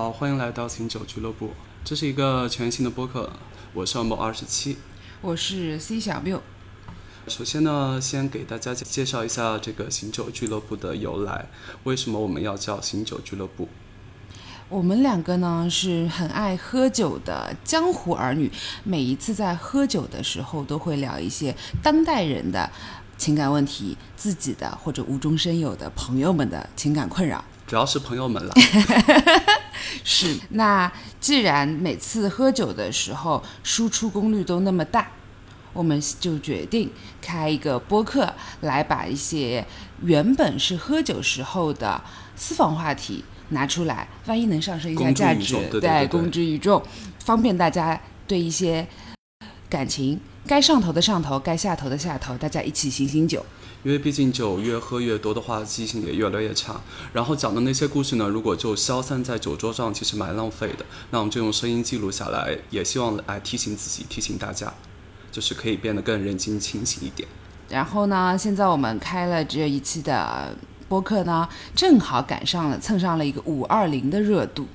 好，欢迎来到醒酒俱乐部，这是一个全新的播客，我是某二十七，我是 C 小缪。首先呢，先给大家介绍一下这个醒酒俱乐部的由来，为什么我们要叫醒酒俱乐部？我们两个呢是很爱喝酒的江湖儿女，每一次在喝酒的时候都会聊一些当代人的情感问题，自己的或者无中生有的朋友们的情感困扰。主要是朋友们了。是，那既然每次喝酒的时候输出功率都那么大，我们就决定开一个播客，来把一些原本是喝酒时候的私房话题拿出来，万一能上升一下价值，对，公之于众，方便大家对一些感情该上头的上头，该下头的下头，大家一起醒醒酒。因为毕竟酒越喝越多的话，记性也越来越差。然后讲的那些故事呢，如果就消散在酒桌上，其实蛮浪费的。那我们就用声音记录下来，也希望来提醒自己，提醒大家，就是可以变得更人精清醒一点。然后呢，现在我们开了这一期的播客呢，正好赶上了蹭上了一个五二零的热度。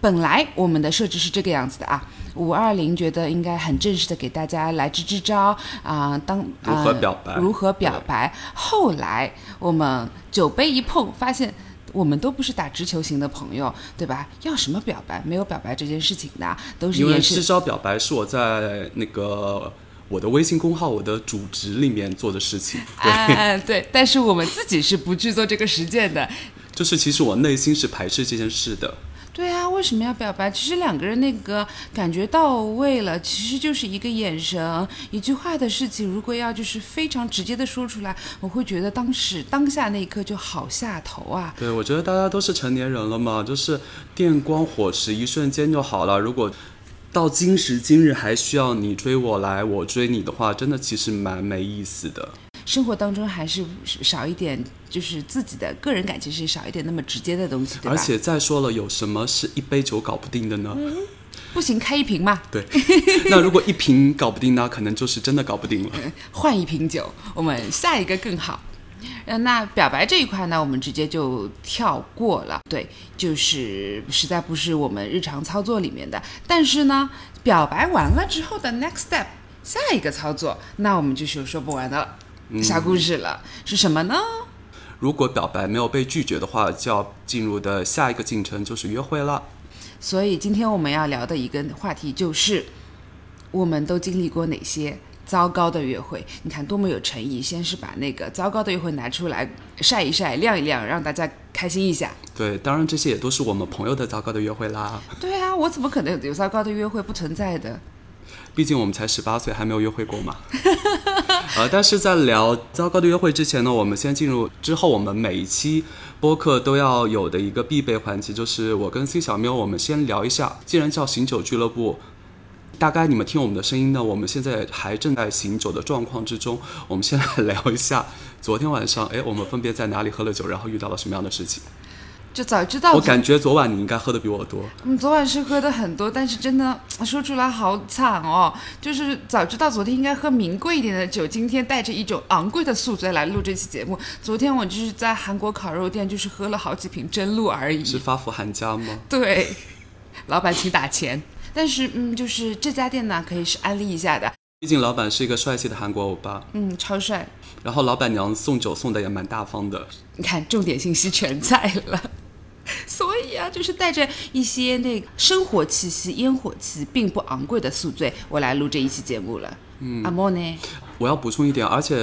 本来我们的设置是这个样子的啊，五二零觉得应该很正式的给大家来支支招啊，当如何表白？如何表白？后来我们酒杯一碰，发现我们都不是打直球型的朋友，对吧？要什么表白？没有表白这件事情的，都是因为支招表白是我在那个我的微信公号、我的主职里面做的事情。对对，但是我们自己是不去做这个实践的。就是其实我内心是排斥这件事的。对啊，为什么要表白？其实两个人那个感觉到位了，其实就是一个眼神、一句话的事情。如果要就是非常直接的说出来，我会觉得当时当下那一刻就好下头啊。对，我觉得大家都是成年人了嘛，就是电光火石，一瞬间就好了。如果到今时今日还需要你追我来，我追你的话，真的其实蛮没意思的。生活当中还是少一点，就是自己的个人感情是少一点那么直接的东西，对吧？而且再说了，有什么是一杯酒搞不定的呢？不行，开一瓶嘛。对，那如果一瓶搞不定，那可能就是真的搞不定了。换一瓶酒，我们下一个更好。嗯，那表白这一块呢，我们直接就跳过了。对，就是实在不是我们日常操作里面的。但是呢，表白完了之后的 next step，下一个操作，那我们就是有说不完的了。下故事了，是什么呢？如果表白没有被拒绝的话，就要进入的下一个进程就是约会了。所以今天我们要聊的一个话题就是，我们都经历过哪些糟糕的约会？你看多么有诚意，先是把那个糟糕的约会拿出来晒一晒、晾一晾，让大家开心一下。对，当然这些也都是我们朋友的糟糕的约会啦。对啊，我怎么可能有糟糕的约会不存在的？毕竟我们才十八岁，还没有约会过嘛。呃，但是在聊糟糕的约会之前呢，我们先进入之后我们每一期播客都要有的一个必备环节，就是我跟 C 小喵，我们先聊一下。既然叫醒酒俱乐部，大概你们听我们的声音呢，我们现在还正在醒酒的状况之中。我们先来聊一下昨天晚上，哎，我们分别在哪里喝了酒，然后遇到了什么样的事情。就早知道，我感觉昨晚你应该喝的比我多。嗯，昨晚是喝的很多，但是真的 说出来好惨哦。就是早知道昨天应该喝名贵一点的酒，今天带着一种昂贵的宿醉来录这期节目。昨天我就是在韩国烤肉店，就是喝了好几瓶真露而已。是发福韩家吗？对，老板请打钱。但是嗯，就是这家店呢，可以是安利一下的。毕竟老板是一个帅气的韩国欧巴。嗯，超帅。然后老板娘送酒送的也蛮大方的。你看，重点信息全在了。所以啊，就是带着一些那生活气息、烟火气，并不昂贵的宿醉，我来录这一期节目了。嗯，阿莫呢？我要补充一点，而且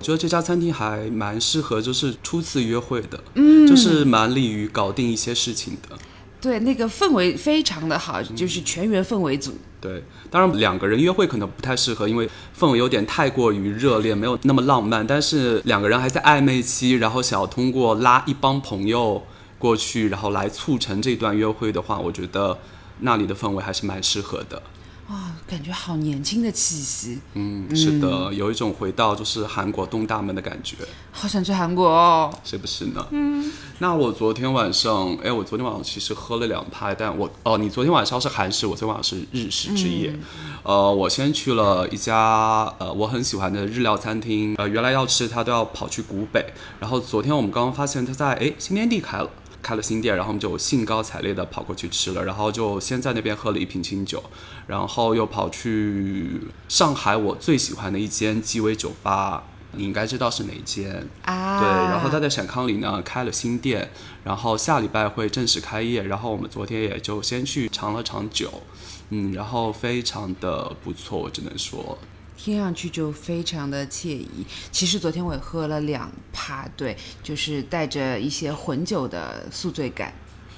觉得这家餐厅还蛮适合，就是初次约会的。嗯，就是蛮利于搞定一些事情的。对，那个氛围非常的好，就是全员氛围组。对，当然两个人约会可能不太适合，因为氛围有点太过于热烈，没有那么浪漫。但是两个人还在暧昧期，然后想要通过拉一帮朋友。过去，然后来促成这段约会的话，我觉得那里的氛围还是蛮适合的。啊，感觉好年轻的气息。嗯，是的，有一种回到就是韩国东大门的感觉。好想去韩国哦，是不是呢？嗯。那我昨天晚上，哎，我昨天晚上其实喝了两拍，但我哦，你昨天晚上是韩式，我昨天晚上是日式之夜。呃，我先去了一家呃我很喜欢的日料餐厅，呃，原来要吃它都要跑去古北，然后昨天我们刚刚发现它在哎新天地开了。开了新店，然后我们就兴高采烈的跑过去吃了，然后就先在那边喝了一瓶清酒，然后又跑去上海我最喜欢的一间鸡尾酒吧。你应该知道是哪间啊？对，然后他在陕康里呢开了新店，然后下礼拜会正式开业，然后我们昨天也就先去尝了尝酒，嗯，然后非常的不错，我只能说。听上去就非常的惬意。其实昨天我也喝了两趴，对，就是带着一些混酒的宿醉感。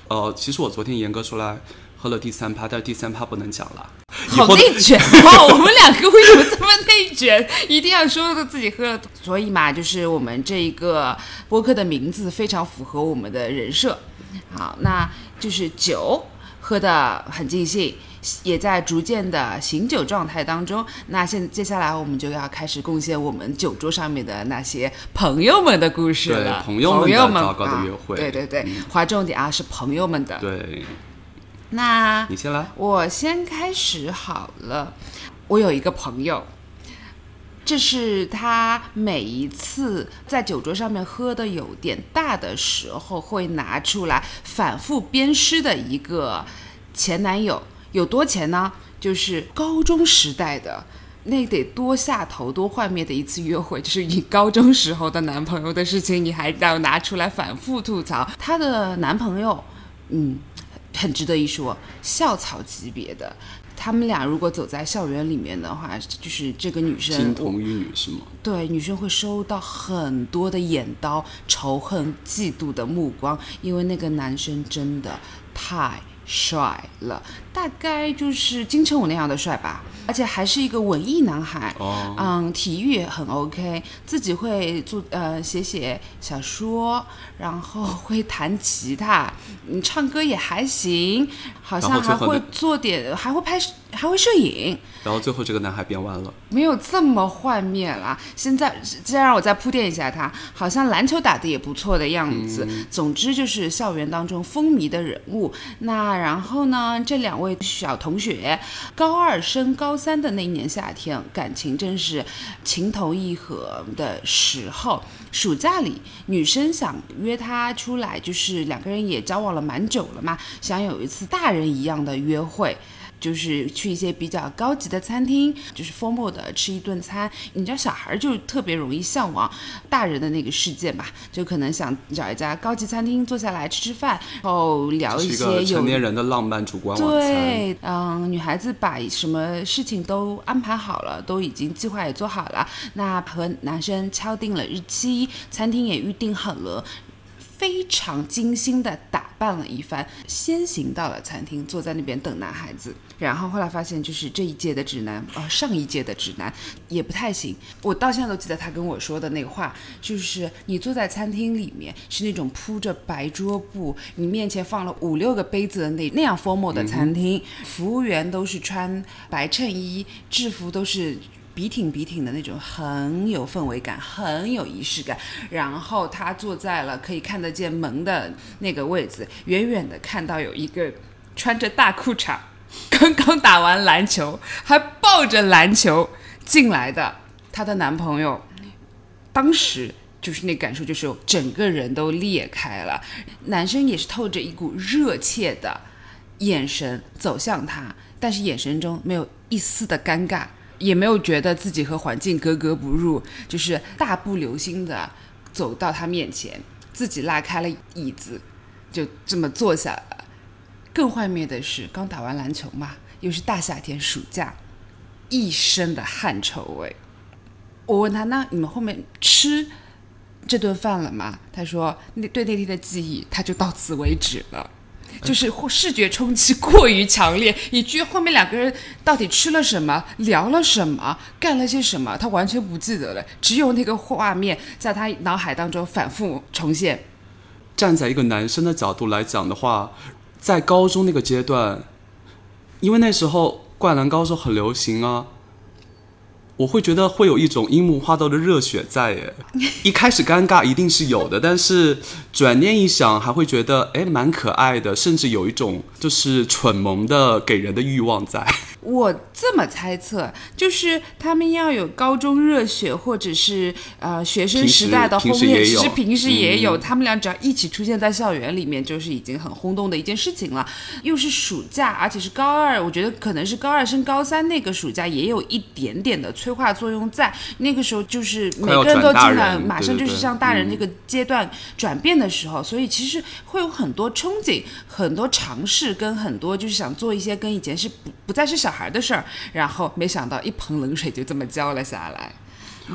呃，其实我昨天严格说来喝了第三趴，但是第三趴不能讲了。好内卷哦！我们两个为什么这么内卷？一定要说自己喝了。所以嘛，就是我们这一个播客的名字非常符合我们的人设。好，那就是酒喝的很尽兴，也在逐渐的醒酒状态当中。那现接下来我们就要开始贡献我们酒桌上面的那些朋友们的故事了。对，朋友们的糟糕的约会。对对对，划重点啊，是朋友们的。对。那你先来，我先开始好了。我有一个朋友，这是他每一次在酒桌上面喝的有点大的时候，会拿出来反复鞭尸的一个前男友。有多钱呢？就是高中时代的那得多下头、多幻灭的一次约会，就是你高中时候的男朋友的事情，你还要拿出来反复吐槽。她的男朋友，嗯。很值得一说，校草级别的，他们俩如果走在校园里面的话，就是这个女生金童玉女是吗？对，女生会收到很多的眼刀、仇恨、嫉妒的目光，因为那个男生真的太帅了，大概就是金城武那样的帅吧。而且还是一个文艺男孩，哦嗯，体育也很 OK，自己会做呃写写小说，然后会弹吉他，嗯，唱歌也还行，好像还会做点，还会拍，还会摄影。然后最后这个男孩变弯了，没有这么幻灭啦。现在再让我再铺垫一下，他好像篮球打的也不错的样子。总之就是校园当中风靡的人物。那然后呢，这两位小同学，高二升高三的那一年夏天，感情正是情投意合的时候。暑假里，女生想约他出来，就是两个人也交往了蛮久了嘛，想有一次大人一样的约会。就是去一些比较高级的餐厅，就是 formal 的吃一顿餐。你知道小孩就特别容易向往大人的那个世界嘛，就可能想找一家高级餐厅坐下来吃吃饭，然后聊一些成年人的浪漫烛光晚餐。对，嗯，女孩子把什么事情都安排好了，都已经计划也做好了，那和男生敲定了日期，餐厅也预定好了。非常精心的打扮了一番，先行到了餐厅，坐在那边等男孩子。然后后来发现，就是这一届的直男，呃，上一届的直男也不太行。我到现在都记得他跟我说的那个话，就是你坐在餐厅里面，是那种铺着白桌布，你面前放了五六个杯子的那那样 formal 的餐厅，服务员都是穿白衬衣，制服都是。笔挺笔挺的那种，很有氛围感，很有仪式感。然后他坐在了可以看得见门的那个位置，远远的看到有一个穿着大裤衩，刚刚打完篮球，还抱着篮球进来的她的男朋友。当时就是那感受，就是整个人都裂开了。男生也是透着一股热切的眼神走向她，但是眼神中没有一丝的尴尬。也没有觉得自己和环境格格不入，就是大步流星的走到他面前，自己拉开了椅子，就这么坐下了。更幻灭的是，刚打完篮球嘛，又是大夏天暑假，一身的汗臭味。我问他：“那你们后面吃这顿饭了吗？”他说：“那对那天的记忆，他就到此为止了。”就是视觉冲击过于强烈，以至于后面两个人到底吃了什么、聊了什么、干了些什么，他完全不记得了。只有那个画面在他脑海当中反复重现。站在一个男生的角度来讲的话，在高中那个阶段，因为那时候《灌篮高手》很流行啊。我会觉得会有一种樱木花道的热血在耶。一开始尴尬一定是有的，但是转念一想，还会觉得哎蛮可爱的，甚至有一种就是蠢萌的给人的欲望在。我这么猜测，就是他们要有高中热血，或者是呃学生时代的轰烈，其实平时也有。他们俩只要一起出现在校园里面，就是已经很轰动的一件事情了。又是暑假，而且是高二，我觉得可能是高二升高三那个暑假，也有一点点的催化作用在。那个时候就是每个人都进了，马上就是像大人嗯这个阶段转变的时候，所以其实会有很多憧憬、很多尝试，跟很多就是想做一些跟以前是不不再是小孩的事儿，然后没想到一盆冷水就这么浇了下来。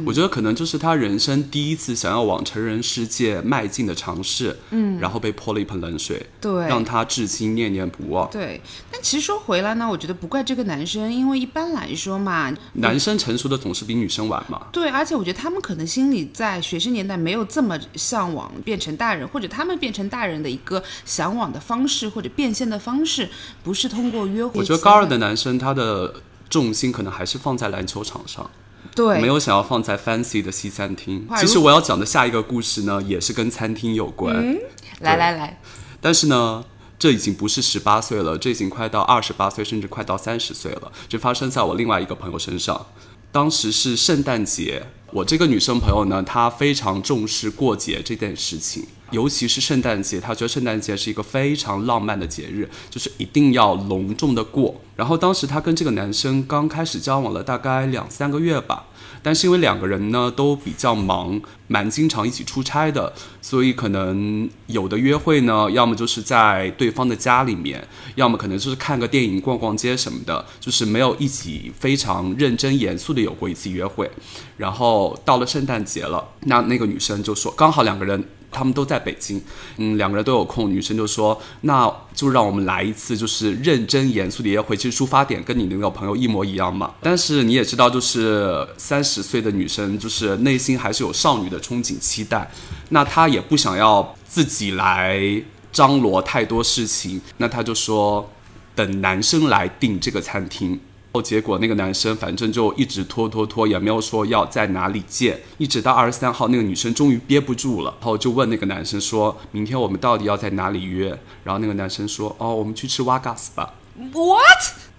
我觉得可能就是他人生第一次想要往成人世界迈进的尝试，嗯，然后被泼了一盆冷水，对。让他至今念念不忘。对，但其实说回来呢，我觉得不怪这个男生，因为一般来说嘛，男生成熟的总是比女生晚嘛，对，而且我觉得他们可能心里在学生年代没有这么向往变成大人，或者他们变成大人的一个向往的方式或者变现的方式，不是通过约会。我觉得高二的男生他的重心可能还是放在篮球场上，对没有想要放在 fancy 的西餐厅。其实我要讲的下一个故事呢，也是跟餐厅有关，来来来，但是呢。这已经不是十八岁了，这已经快到二十八岁，甚至快到三十岁了。这发生在我另外一个朋友身上。当时是圣诞节，我这个女生朋友呢，她非常重视过节这件事情，尤其是圣诞节，她觉得圣诞节是一个非常浪漫的节日，就是一定要隆重的过。然后当时她跟这个男生刚开始交往了大概两三个月吧，但是因为两个人呢都比较忙，蛮经常一起出差的，所以可能有的约会呢，要么就是在对方的家里面，要么可能就是看个电影、逛逛街什么的，就是没有一起非常认真严肃的有过一次约会。然后到了圣诞节了，那那个女生就说，刚好两个人。他们都在北京，嗯，两个人都有空。女生就说：“那就让我们来一次，就是认真严肃的约会。其实出发点跟你那个朋友一模一样嘛。但是你也知道，就是三十岁的女生，就是内心还是有少女的憧憬期待。那她也不想要自己来张罗太多事情，那她就说等男生来订这个餐厅。”后结果那个男生反正就一直拖拖拖，也没有说要在哪里见，一直到二十三号，那个女生终于憋不住了，然后就问那个男生说：“明天我们到底要在哪里约？”然后那个男生说：“哦，我们去吃瓦嘎斯吧。What？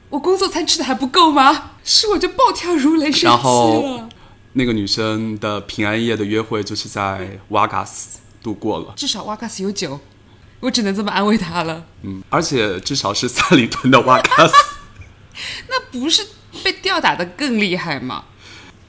我工作餐吃的还不够吗？是我就暴跳如雷，生气然后。那个女生的平安夜的约会就是在瓦嘎斯度过了，至少瓦嘎斯有酒，我只能这么安慰她了。嗯，而且至少是三里屯的瓦嘎斯。那不是被吊打的更厉害吗？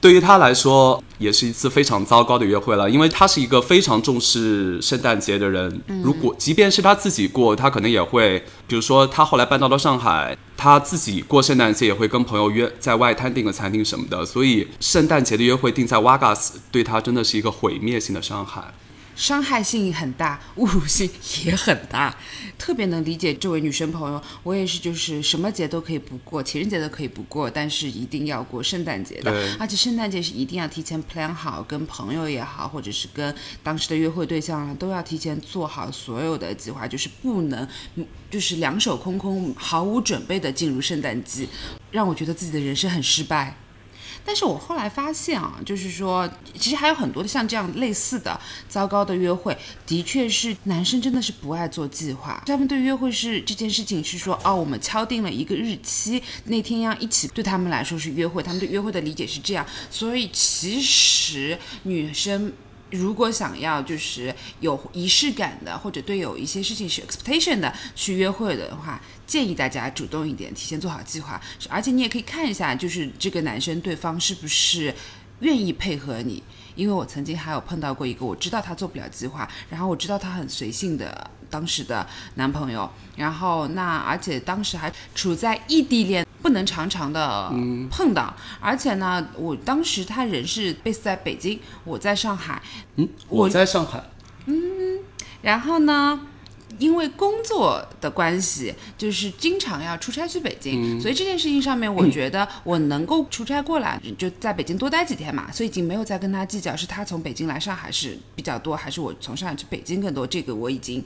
对于他来说，也是一次非常糟糕的约会了，因为他是一个非常重视圣诞节的人。如果即便是他自己过，他可能也会，比如说他后来搬到了上海，他自己过圣诞节也会跟朋友约在外滩订个餐厅什么的。所以圣诞节的约会定在瓦嘎斯，对他真的是一个毁灭性的伤害。伤害性很大，侮辱性也很大，特别能理解这位女生朋友。我也是，就是什么节都可以不过，情人节都可以不过，但是一定要过圣诞节的对。而且圣诞节是一定要提前 plan 好，跟朋友也好，或者是跟当时的约会对象啊，都要提前做好所有的计划，就是不能嗯就是两手空空、毫无准备的进入圣诞季，让我觉得自己的人生很失败。但是我后来发现啊，就是说，其实还有很多的像这样类似的糟糕的约会，的确是男生真的是不爱做计划。他们对约会是这件事情是说，哦，我们敲定了一个日期，那天要一起，对他们来说是约会，他们对约会的理解是这样。所以其实女生。如果想要就是有仪式感的，或者对有一些事情是 expectation 的去约会的话，建议大家主动一点，提前做好计划。而且你也可以看一下，就是这个男生对方是不是愿意配合你。因为我曾经还有碰到过一个，我知道他做不了计划，然后我知道他很随性的当时的男朋友，然后那而且当时还处在异地恋。不能常常的碰到，而且呢，我当时他人是 base 在北京，我在上海，嗯，我我在上海，嗯然后呢，因为工作的关系，就是经常要出差去北京，所以这件事情上面，我觉得我能够出差过来，就在北京多待几天嘛，所以已经没有再跟他计较是他从北京来上海是比较多，还是我从上海去北京更多，这个我已经。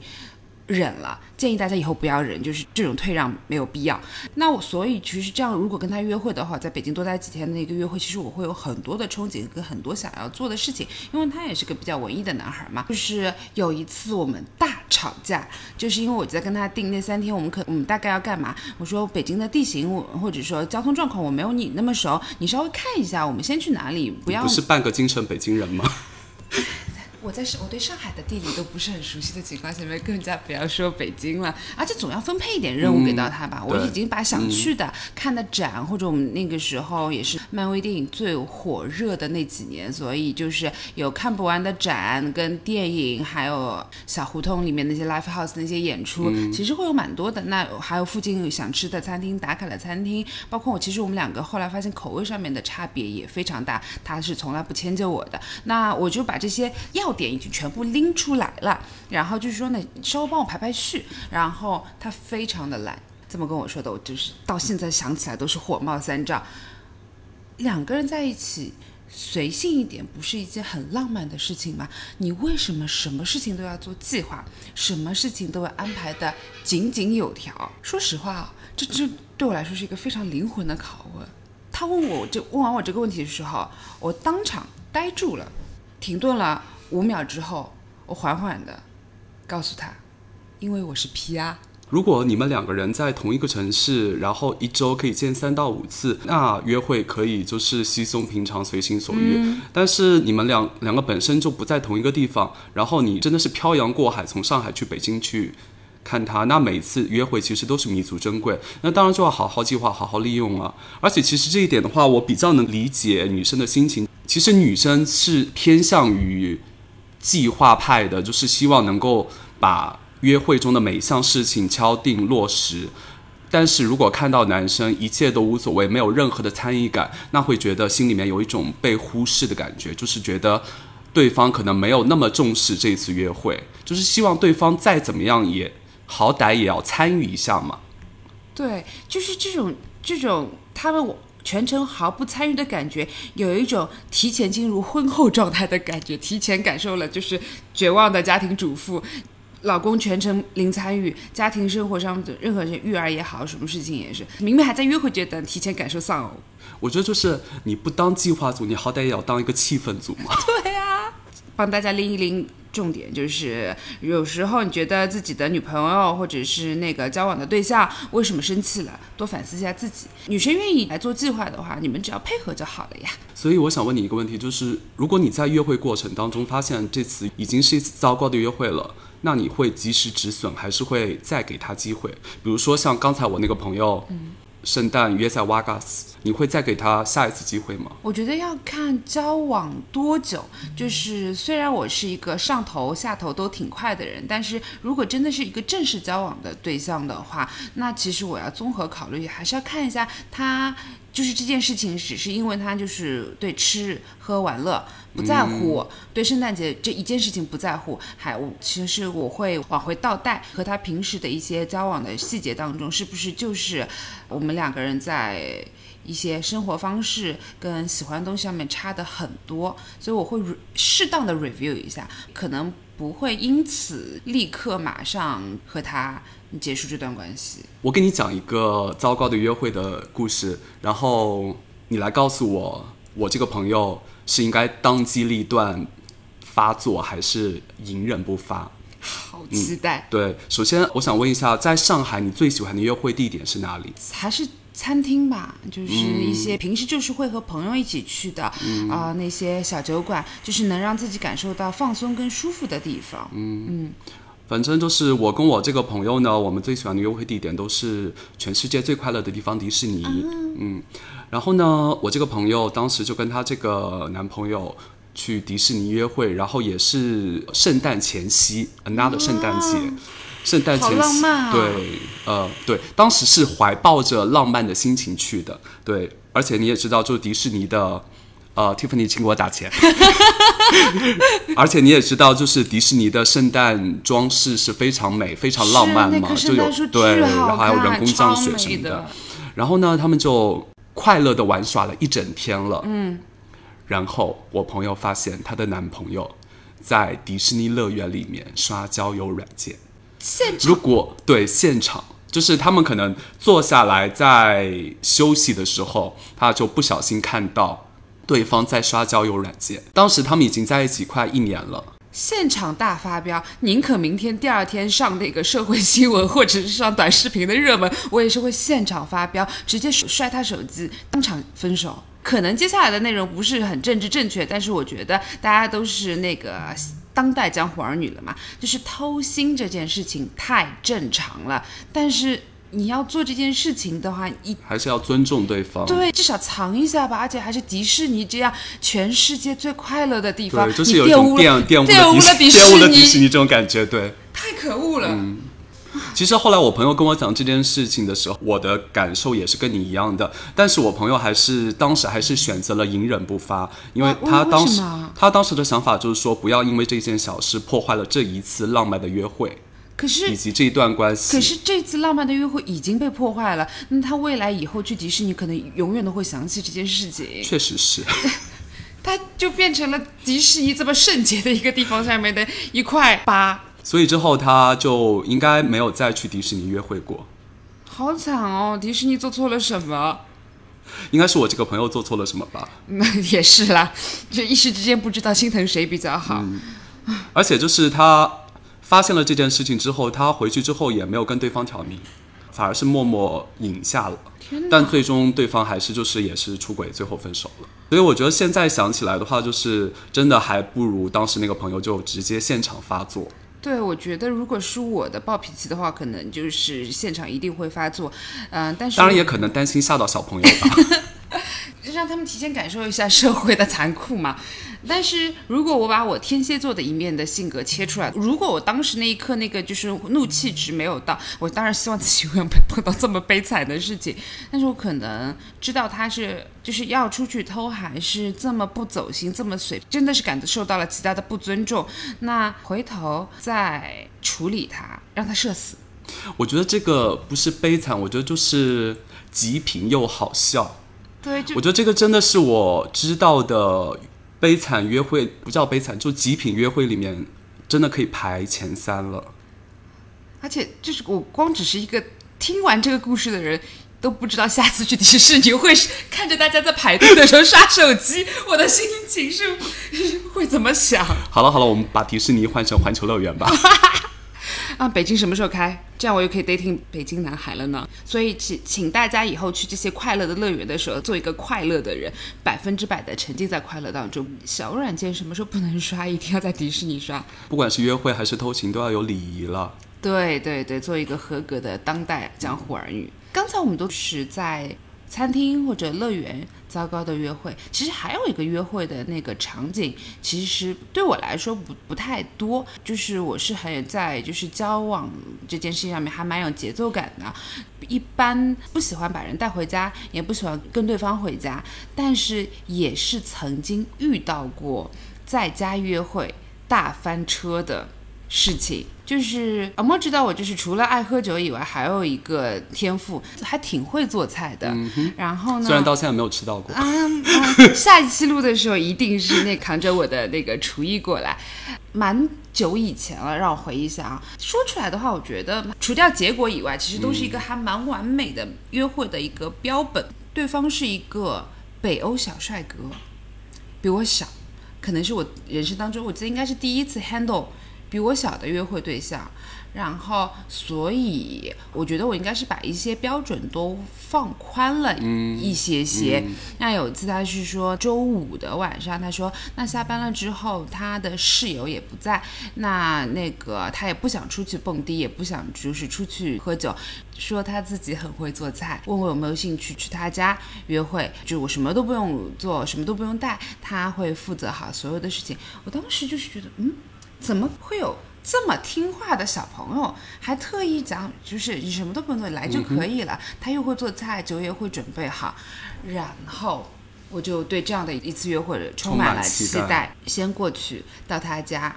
忍了，建议大家以后不要忍，就是这种退让没有必要。那我所以其实这样，如果跟他约会的话，在北京多待几天的一个约会，其实我会有很多的憧憬跟很多想要做的事情，因为他也是个比较文艺的男孩嘛。就是有一次我们大吵架，就是因为我在跟他定那三天，我们可我们大概要干嘛？我说北京的地形我或者说交通状况我没有你那么熟，你稍微看一下，我们先去哪里？不要不是半个京城北京人吗？我在我对上海的地理都不是很熟悉的情况下面，更加不要说北京了。而且总要分配一点任务给到他吧。我已经把想去的、看的展，或者我们那个时候也是漫威电影最火热的那几年，所以就是有看不完的展跟电影，还有小胡同里面那些 live house 那些演出，其实会有蛮多的。那还有附近想吃的餐厅、打卡的餐厅，包括我其实我们两个后来发现口味上面的差别也非常大。他是从来不迁就我的，那我就把这些要。点已经全部拎出来了，然后就是说呢，稍微帮我排排序。然后他非常的懒，这么跟我说的，我就是到现在想起来都是火冒三丈。两个人在一起，随性一点不是一件很浪漫的事情吗？你为什么什么事情都要做计划，什么事情都要安排的井井有条？说实话啊，这这对我来说是一个非常灵魂的拷问。他问我这问完我这个问题的时候，我当场呆住了，停顿了。五秒之后，我缓缓的告诉他：“因为我是 PR。如果你们两个人在同一个城市，然后一周可以见三到五次，那约会可以就是稀松平常、随心所欲。但是你们两两个本身就不在同一个地方，然后你真的是漂洋过海从上海去北京去看他，那每次约会其实都是弥足珍贵。那当然就要好好计划、好好利用了。而且其实这一点的话，我比较能理解女生的心情。其实女生是偏向于。计划派的，就是希望能够把约会中的每一项事情敲定落实。但是如果看到男生一切都无所谓，没有任何的参与感，那会觉得心里面有一种被忽视的感觉，就是觉得对方可能没有那么重视这次约会，就是希望对方再怎么样也好歹也要参与一下嘛。对，就是这种这种他们。全程毫不参与的感觉，有一种提前进入婚后状态的感觉，提前感受了就是绝望的家庭主妇，老公全程零参与，家庭生活上的任何人，育儿也好，什么事情也是，明明还在约会阶段，提前感受丧偶。我觉得就是你不当计划组，你好歹也要当一个气氛组嘛。对啊，帮大家拎一拎。重点就是，有时候你觉得自己的女朋友或者是那个交往的对象为什么生气了，多反思一下自己。女生愿意来做计划的话，你们只要配合就好了呀。所以我想问你一个问题，就是如果你在约会过程当中发现这次已经是一次糟糕的约会了，那你会及时止损，还是会再给他机会？比如说像刚才我那个朋友。嗯圣诞约在瓦嘎斯，你会再给他下一次机会吗？我觉得要看交往多久。就是虽然我是一个上头下头都挺快的人，但是如果真的是一个正式交往的对象的话，那其实我要综合考虑，还是要看一下他。就是这件事情，只是因为他就是对吃喝玩乐不在乎，对圣诞节这一件事情不在乎，还其实我会往回倒带，和他平时的一些交往的细节当中，是不是就是我们两个人在一些生活方式跟喜欢的东西上面差的很多，所以我会适当的 review 一下，可能不会因此立刻马上和他。结束这段关系。我给你讲一个糟糕的约会的故事，然后你来告诉我，我这个朋友是应该当机立断发作，还是隐忍不发？好期待。对，首先我想问一下，在上海你最喜欢的约会地点是哪里？还是餐厅吧，就是一些平时就是会和朋友一起去的啊，那些小酒馆，就是能让自己感受到放松跟舒服的地方。嗯。嗯。反正就是我跟我这个朋友呢，我们最喜欢的约会地点都是全世界最快乐的地方——迪士尼。嗯，然后呢，我这个朋友当时就跟她这个男朋友去迪士尼约会，然后也是圣诞前夕，another 圣诞节，圣诞前夕，对，呃，对，当时是怀抱着浪漫的心情去的，对，而且你也知道，就是迪士尼的。呃，Tiffany，请给我打钱。而且你也知道，就是迪士尼的圣诞装饰是非常美、非常浪漫嘛，就有对，然后还有人工降雪什么的。然后呢，他们就快乐的玩耍了一整天了。嗯。然后我朋友发现她的男朋友在迪士尼乐园里面刷交友软件。现场如果对现场，就是他们可能坐下来在休息的时候，他就不小心看到对方在刷交友软件。当时他们已经在一起快一年了。现场大发飙，宁可明天第二天上那个社会新闻或者是上短视频的热门，我也是会现场发飙，直接摔他手机，当场分手。可能接下来的内容不是很政治正确，但是我觉得大家都是那个当代江湖儿女了嘛，就是偷腥这件事情太正常了，但是。你要做这件事情的话，一还是要尊重对方。对，至少藏一下吧，而且还是迪士尼这样全世界最快乐的地方，对，就是有玷污了玷污了迪士尼这种感觉，对。太可恶了。嗯。其实后来我朋友跟我讲这件事情的时候，我的感受也是跟你一样的，但是我朋友还是当时还是选择了隐忍不发，因为他当时他当时的想法就是说，不要因为这件小事破坏了这一次浪漫的约会。可是以及这一段关系，可是这次浪漫的约会已经被破坏了。那他未来以后去迪士尼，可能永远都会想起这件事情。确实是，它就变成了迪士尼这么圣洁的一个地方下面的一块疤。所以之后他就应该没有再去迪士尼约会过。好惨哦！迪士尼做错了什么？应该是我这个朋友做错了什么吧？那也是啦，就一时之间不知道心疼谁比较好。而且就是他。发现了这件事情之后，他回去之后也没有跟对方挑明，反而是默默隐下了。但最终对方还是就是也是出轨，最后分手了。所以我觉得现在想起来的话，就是真的还不如当时那个朋友就直接现场发作。对，我觉得如果是我的暴脾气的话，可能就是现场一定会发作。嗯，但是当然也可能担心吓到小朋友吧。让他们提前感受一下社会的残酷嘛。但是如果我把我天蝎座的一面的性格切出来，如果我当时那一刻那个就是怒气值没有到，我当然希望自己永远不碰到这么悲惨的事情。但是我可能知道他是就是要出去偷，还是这么不走心，这么随，真的是感受到了极大的不尊重。那回头再处理他，让他社死。我觉得这个不是悲惨，我觉得就是极品又好笑。对，我觉得这个真的是我知道的悲惨约会，不叫悲惨，就极品约会里面真的可以排前三了。而且就是我光只是一个听完这个故事的人，都不知道下次去迪士尼会看着大家在排队的时候刷手机，我的心情是会怎么想？好了好了，我们把迪士尼换成环球乐园吧。啊，北京什么时候开？这样我又可以 dating 北京男孩了呢。所以请请大家以后去这些快乐的乐园的时候，做一个快乐的人，百分之百的沉浸在快乐当中。小软件什么时候不能刷？一定要在迪士尼刷。不管是约会还是偷情，都要有礼仪了。对对对，做一个合格的当代江湖儿女。刚才我们都是在。餐厅或者乐园，糟糕的约会。其实还有一个约会的那个场景，其实对我来说不不太多。就是我是很在就是交往这件事情上面还蛮有节奏感的。一般不喜欢把人带回家，也不喜欢跟对方回家，但是也是曾经遇到过在家约会大翻车的。事情就是阿莫知道我就是除了爱喝酒以外，还有一个天赋，还挺会做菜的。然后呢，虽然到现在没有吃到过。啊，下一期录的时候一定是那扛着我的那个厨艺过来。蛮久以前了，让我回忆一下啊。说出来的话，我觉得除掉结果以外，其实都是一个还蛮完美的约会的一个标本。对方是一个北欧小帅哥，比我小，可能是我人生当中我记得应该是第一次 handle。比我小的约会对象，然后，所以我觉得我应该是把一些标准都放宽了一些些。那有一次他是说周五的晚上，他说那下班了之后，他的室友也不在，那那个他也不想出去蹦迪，也不想就是出去喝酒，说他自己很会做菜，问我有没有兴趣去他家约会，就我什么都不用做，什么都不用带，他会负责好所有的事情。我当时就是觉得，嗯。怎么会有这么听话的小朋友？还特意讲，就是你什么都不用做，来就可以了。他又会做菜，酒也会准备好。然后我就对这样的一次约会充满了期待。先过去到他家，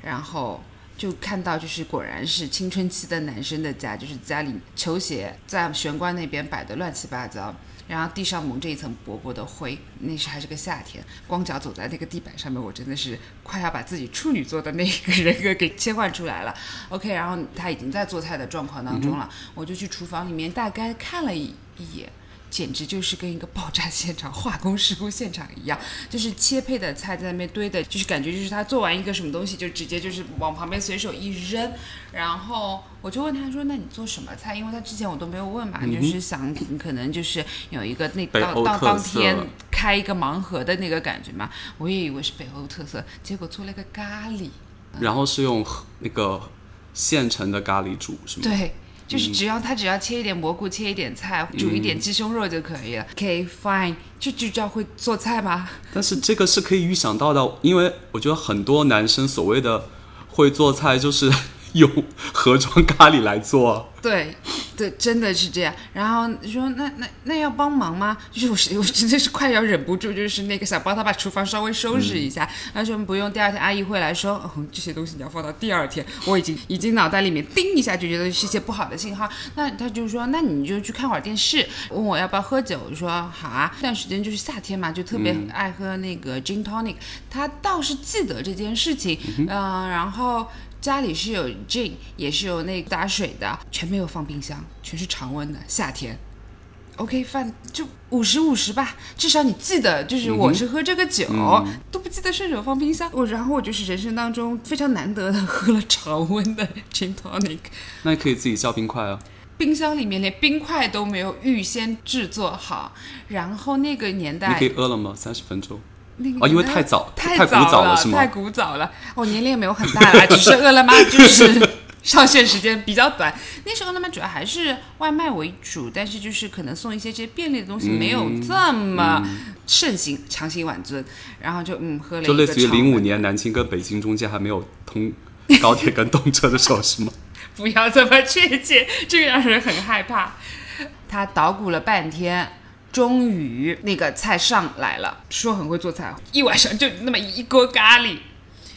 然后就看到就是果然是青春期的男生的家，就是家里球鞋在玄关那边摆的乱七八糟。然后地上蒙着一层薄薄的灰，那时还是个夏天，光脚走在那个地板上面，我真的是快要把自己处女座的那个人格给切换出来了。OK，然后他已经在做菜的状况当中了，我就去厨房里面大概看了一一眼。简直就是跟一个爆炸现场、化工事故现场一样，就是切配的菜在那边堆的，就是感觉就是他做完一个什么东西，就直接就是往旁边随手一扔。然后我就问他说：“那你做什么菜？”因为他之前我都没有问嘛，就是想可能就是有一个那到到当天开一个盲盒的那个感觉嘛。我也以为是北欧特色，结果做了个咖喱，然后是用那个现成的咖喱煮，是吗？对。就是只要他只要切一点蘑菇，切一点菜，煮一点鸡胸肉就可以了。OK fine，就就叫会做菜吗？但是这个是可以预想到的，因为我觉得很多男生所谓的会做菜，就是用 盒装咖喱来做。对。对，真的是这样。然后说那那那要帮忙吗？就是我是我真的是快要忍不住，就是那个想帮他把厨房稍微收拾一下。他说不用，第二天阿姨会来说，哦，这些东西你要放到第二天。我已经已经脑袋里面叮一下就觉得是一些不好的信号。那他就说，那你就去看会儿电视，问我要不要喝酒。我说好啊。那段时间就是夏天嘛，就特别爱喝那个 gin tonic。他倒是记得这件事情，嗯，然后。家里是有 gin，也是有那打水的，全没有放冰箱，全是常温的。夏天，OK，饭就五十五十吧，至少你记得，就是我是喝这个酒，都不记得顺手放冰箱。我然后我就是人生当中非常难得的喝了常温的 gin tonic。那你可以自己叫冰块啊。冰箱里面连冰块都没有预先制作好，然后那个年代，你可以饿了吗？三十分钟。哦，因为太早，太古早了，是吗？太古早了。我年龄也没有很大啦，只是饿了么就是 上线时间比较短。那时候饿了么主要还是外卖为主，但是就是可能送一些这些便利的东西没有这么盛行，强行晚尊。然后就嗯喝了，就类似于零五年南京跟北京中间还没有通高铁跟动车的时候是吗？不要这么确切，这个让人很害怕。他捣鼓了半天。终于那个菜上来了，说很会做菜，一晚上就那么一锅咖喱，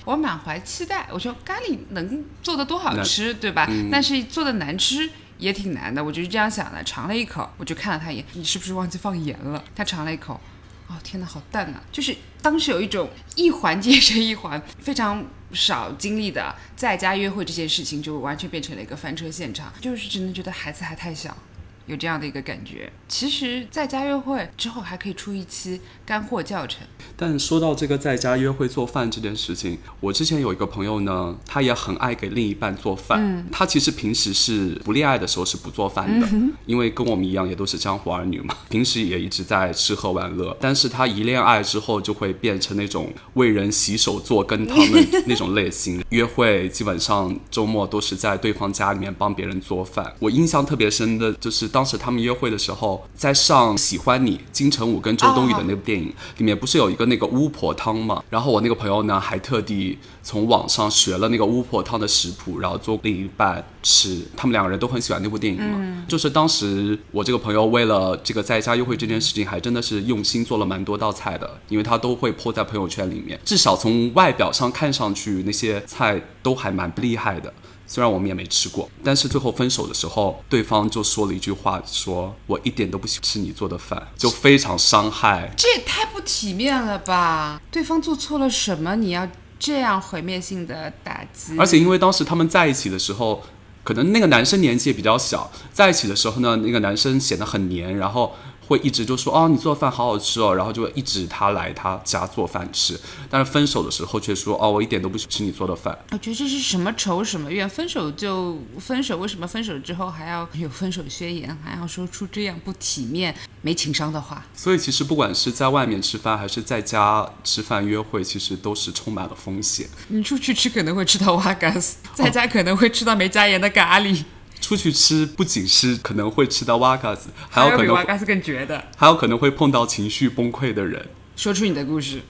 我满怀期待。我说咖喱能做的多好吃，对吧？但是做的难吃也挺难的，我就是这样想的。尝了一口，我就看了他一眼，你是不是忘记放盐了？他尝了一口，哦天哪，好淡啊！就是当时有一种一环接着一环，非常少经历的在家约会这件事情，就完全变成了一个翻车现场，就是真的觉得孩子还太小。有这样的一个感觉，其实在家约会之后还可以出一期干货教程。但说到这个在家约会做饭这件事情，我之前有一个朋友呢，他也很爱给另一半做饭。嗯，他其实平时是不恋爱的时候是不做饭的，因为跟我们一样也都是江湖儿女嘛，平时也一直在吃喝玩乐。但是他一恋爱之后就会变成那种为人洗手做羹汤的 那种类型，约会基本上周末都是在对方家里面帮别人做饭。我印象特别深的就是。当时他们约会的时候，在上《喜欢你》，金城武跟周冬雨的那部电影里面，不是有一个那个巫婆汤嘛？然后我那个朋友呢，还特地从网上学了那个巫婆汤的食谱，然后做另一半吃。他们两个人都很喜欢那部电影嘛。就是当时我这个朋友为了这个在家约会这件事情，还真的是用心做了蛮多道菜的，因为他都会泼在朋友圈里面。至少从外表上看上去，那些菜都还蛮厉害的。虽然我们也没吃过，但是最后分手的时候，对方就说了一句话，说我一点都不喜欢吃你做的饭，就非常伤害。这也太不体面了吧？对方做错了什么？你要这样毁灭性的打击？而且因为当时他们在一起的时候，可能那个男生年纪也比较小，在一起的时候呢，那个男生显得很黏，然后。会一直就说哦，你做的饭好好吃哦，然后就会一直他来他家做饭吃。但是分手的时候却说哦，我一点都不喜欢吃你做的饭。我觉得这是什么仇什么怨？分手就分手，为什么分手之后还要有分手宣言，还要说出这样不体面、没情商的话？所以其实不管是在外面吃饭，还是在家吃饭约会，其实都是充满了风险。你出去吃可能会吃到瓦嘎斯，在家可能会吃到没加盐的咖喱。出去吃不仅是可能会吃到瓦嘎子，还有可能瓦嘎子更绝的，还有可能会碰到情绪崩溃的人。说出你的故事，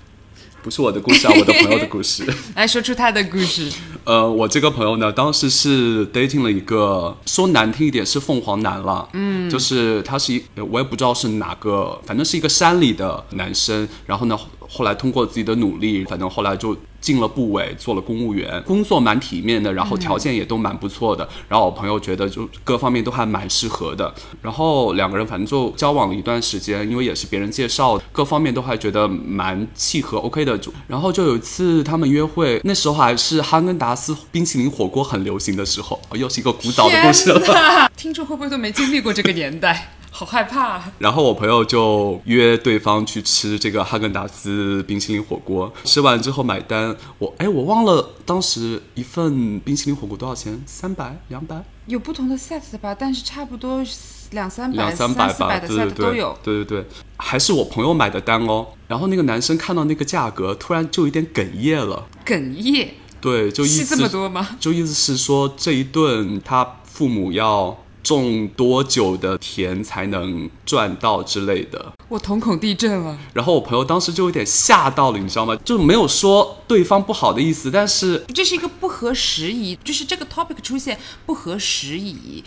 不是我的故事啊，我的朋友的故事。来说出他的故事。呃，我这个朋友呢，当时是 dating 了一个，说难听一点是凤凰男了，嗯，就是他是一，我也不知道是哪个，反正是一个山里的男生，然后呢。后来通过自己的努力，反正后来就进了部委，做了公务员，工作蛮体面的，然后条件也都蛮不错的。然后我朋友觉得就各方面都还蛮适合的。然后两个人反正就交往了一段时间，因为也是别人介绍，各方面都还觉得蛮契合，OK 的。然后就有一次他们约会，那时候还是哈根达斯冰淇淋火锅很流行的时候，又是一个古早的故事了。听众会不会都没经历过这个年代？好害怕、啊！然后我朋友就约对方去吃这个哈根达斯冰淇淋火锅，吃完之后买单，我哎我忘了当时一份冰淇淋火锅多少钱，三百两百有不同的 set 的吧，但是差不多两三百、两三百吧，四百的对对 set 都对有。，对对对，还是我朋友买的单哦。然后那个男生看到那个价格，突然就有点哽咽了，哽咽，对，就意戏思这么多吗？就意思是说这一顿他父母要种多久的田才能赚到之类的。我瞳孔地震了。然后我朋友当时就有点吓到了，你知道吗？就没有说对方不好的意思，但是这是一个不合时宜，就是这个 topic 出现不合时宜，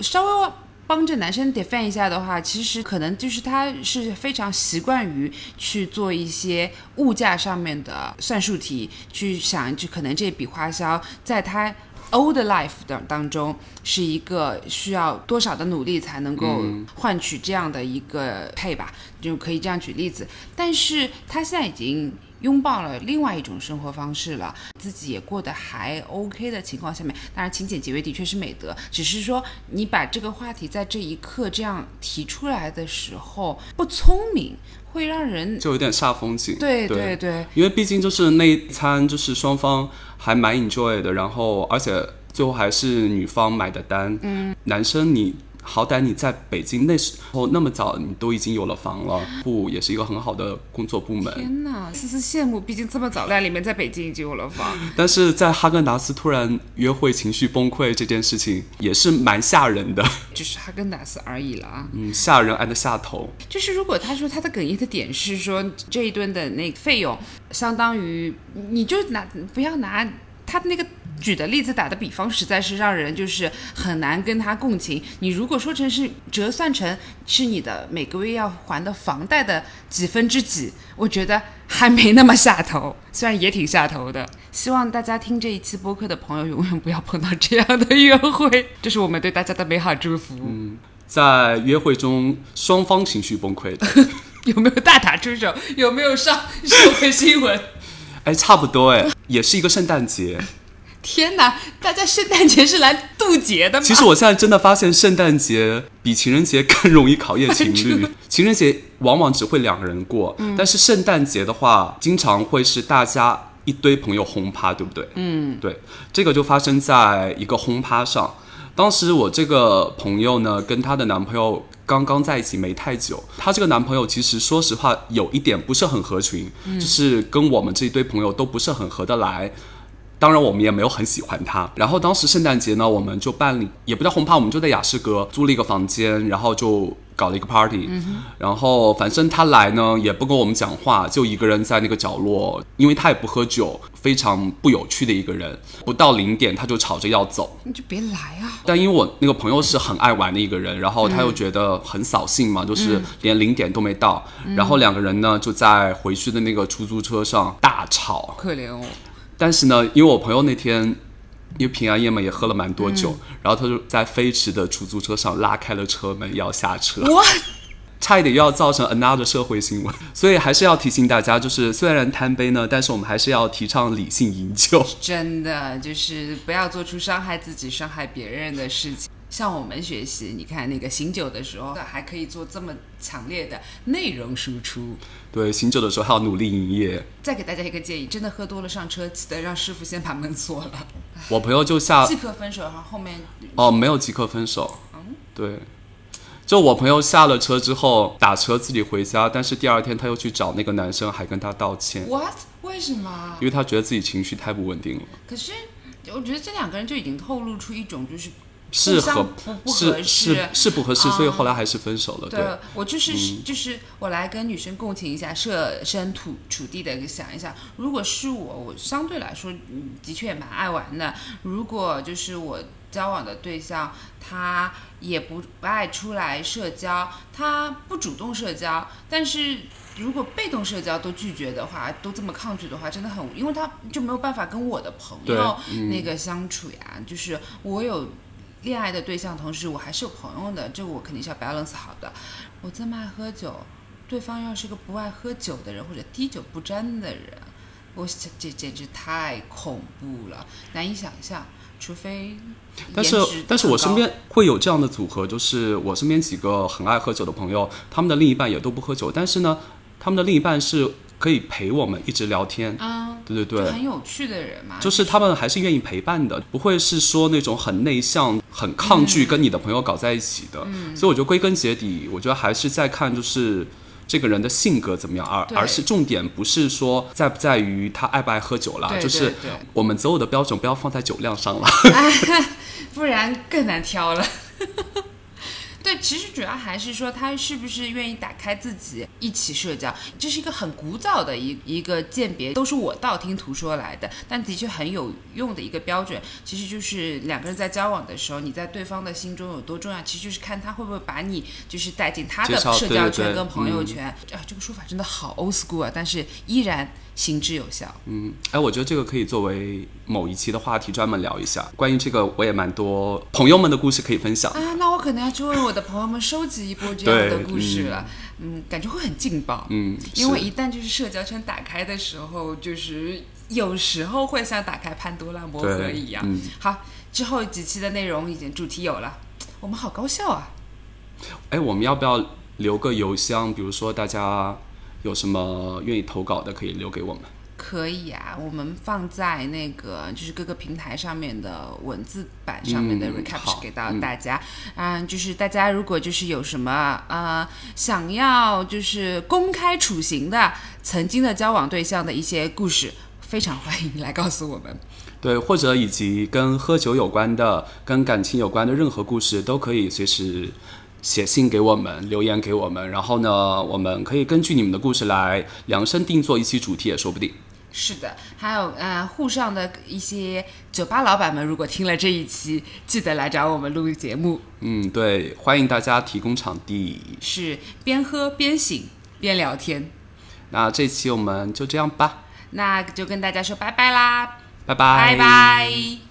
稍微帮着男生 defend 一下的话，其实可能就是他是非常习惯于去做一些物价上面的算术题，去想就可能这笔花销在他。Old life 的当中是一个需要多少的努力才能够换取这样的一个配吧，就可以这样举例子。但是他现在已经拥抱了另外一种生活方式了，自己也过得还 OK 的情况下面，当然勤俭节约的确是美德，只是说你把这个话题在这一刻这样提出来的时候不聪明，会让人就有点煞风景。对对对对因为毕竟就是那一餐就是双方还蛮 enjoy 的，然后而且最后还是女方买的单。嗯，男生你好歹你在北京那时候那么早你都已经有了房了，不也是一个很好的工作部门，天哪，丝丝羡慕，毕竟这么早在里面，在北京已经有了房。但是在哈根达斯突然约会情绪崩溃这件事情也是蛮吓人的，就是哈根达斯而已了啊。嗯，吓人按的下头。就是如果他说他的哽咽的点是说这一顿的那个费用相当于，你就拿不要拿他的那个举的例子打的比方，实在是让人就是很难跟他共情。你如果说成是折算成是你的每个月要还的房贷的几分之几，我觉得还没那么下头，虽然也挺下头的。希望大家听这一期播客的朋友永远不要碰到这样的约会，这是我们对大家的美好祝福。嗯在约会中，双方情绪崩溃的，有没有大打出手？有没有上社会新闻？哎，差不多哎，也是一个圣诞节。天哪！大家圣诞节是来渡劫的吗？其实我现在真的发现，圣诞节比情人节更容易考验情侣。情人节往往只会两个人过，但是圣诞节的话，经常会是大家一堆朋友轰趴，对不对？嗯，对，这个就发生在一个轰趴上。当时我这个朋友呢，跟她的男朋友刚刚在一起没太久，她这个男朋友其实说实话有一点不是很合群，就是跟我们这一堆朋友都不是很合得来。当然，我们也没有很喜欢他。然后当时圣诞节呢，我们就办理，也不叫轰趴，我们就在雅士阁租了一个房间，然后就搞了一个 party。然后反正他来呢，也不跟我们讲话，就一个人在那个角落，因为他也不喝酒，非常不有趣的一个人。不到零点他就吵着要走，你就别来啊！但因为我那个朋友是很爱玩的一个人，然后他又觉得很扫兴嘛，就是连零点都没到，然后两个人呢就在回去的那个出租车上大吵。可怜哦，但是呢，因为我朋友那天因为平安夜嘛也喝了蛮多酒，然后他就在飞驰的出租车上拉开了车门要下车，我差一点又要造成 another 社会新闻，所以还是要提醒大家，就是虽然贪杯呢，但是我们还是要提倡理性饮酒。真的就是不要做出伤害自己、伤害别人的事情。向我们学习，你看那个醒酒的时候，还可以做这么强烈的内容输出。对，醒酒的时候还要努力营业。再给大家一个建议，真的喝多了上车，记得让师傅先把门锁了，我朋友就下即刻分手，然后后面哦，没有即刻分手。对，就我朋友下了车之后打车自己回家，但是第二天他又去找那个男生，还跟他道歉，what 为什么因？为他觉得自己情绪太不稳定了。可是我觉得这两个人就已经透露出一种就是是合不不合是适是是不合适，啊所以后来还是分手了。对，对我就是、就是我来跟女生共情一下，设身处处地的想一下，如果是我，我相对来说嗯的确也蛮爱玩的。如果就是我交往的对象他也不不爱出来社交，他不主动社交，但是如果被动社交都拒绝的话，都这么抗拒的话，真的很，因为他就没有办法跟我的朋友那个相处呀。就是我有恋爱的对象，同时我还是有朋友的，这个我肯定是要 balance 好的。我这么爱喝酒，对方要是个不爱喝酒的人或者滴酒不沾的人，我这简直太恐怖了，难以想象。除非，但是但是我身边会有这样的组合，就是我身边几个很爱喝酒的朋友，他们的另一半也都不喝酒，但是呢，他们的另一半是可以陪我们一直聊天，啊，对对对，很有趣的人嘛，就是他们还是愿意陪伴的，不会是说那种很内向、很抗拒跟你的朋友搞在一起的，所以我觉得归根结底，我觉得还是在看就是。这个人的性格怎么样？而而是重点不是说在不在于他爱不爱喝酒了，就是我们择偶的标准不要放在酒量上了，不然更难挑了。对，其实主要还是说他是不是愿意打开自己一起社交，这是一个很古早的一一个鉴别，都是我道听途说来的，但的确很有用的一个标准，其实就是两个人在交往的时候，你在对方的心中有多重要，其实就是看他会不会把你就是带进他的社交圈跟朋友圈。啊，这个说法真的好 old school 啊，但是依然。行之有效。嗯，哎，我觉得这个可以作为某一期的话题专门聊一下。关于这个，我也蛮多朋友们的故事可以分享啊。那我可能要去为我的朋友们收集一波这样的故事了。嗯，感觉会很劲爆。嗯，因为一旦就是社交圈打开的时候，就是有时候会像打开潘多拉魔盒一样。好，之后几期的内容已经主题有了，我们好高效啊。哎，我们要不要留个邮箱？比如说大家。有什么愿意投稿的，可以留给我们。可以啊，我们放在那个就是各个平台上面的文字版上面的 recap 给到大家。嗯，就是大家如果就是有什么呃想要就是公开处刑的曾经的交往对象的一些故事，非常欢迎来告诉我们。对，或者以及跟喝酒有关的、跟感情有关的任何故事，都可以随时。写信给我们，留言给我们，然后呢，我们可以根据你们的故事来量身定做一期主题，也说不定。是的，还有呃，沪上的一些酒吧老板们，如果听了这一期，记得来找我们录节目。嗯，对，欢迎大家提供场地。是边喝边醒边聊天。那这期我们就这样吧。那就跟大家说拜拜啦！拜拜拜拜。